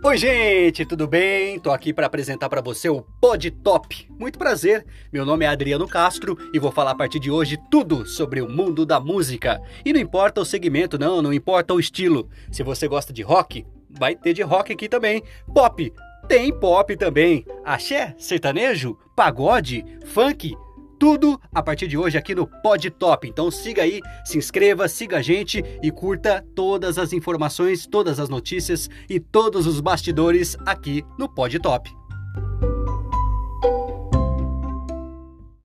Oi, gente, tudo bem? Tô aqui para apresentar para você o Pod Top. Muito prazer. Meu nome é Adriano Castro e vou falar a partir de hoje tudo sobre o mundo da música. E não importa o segmento, não, não importa o estilo. Se você gosta de rock, vai ter de rock aqui também. Pop, tem pop também. Axé, sertanejo, pagode, funk, tudo a partir de hoje aqui no Pod Top. Então siga aí, se inscreva, siga a gente e curta todas as informações, todas as notícias e todos os bastidores aqui no Pod Top.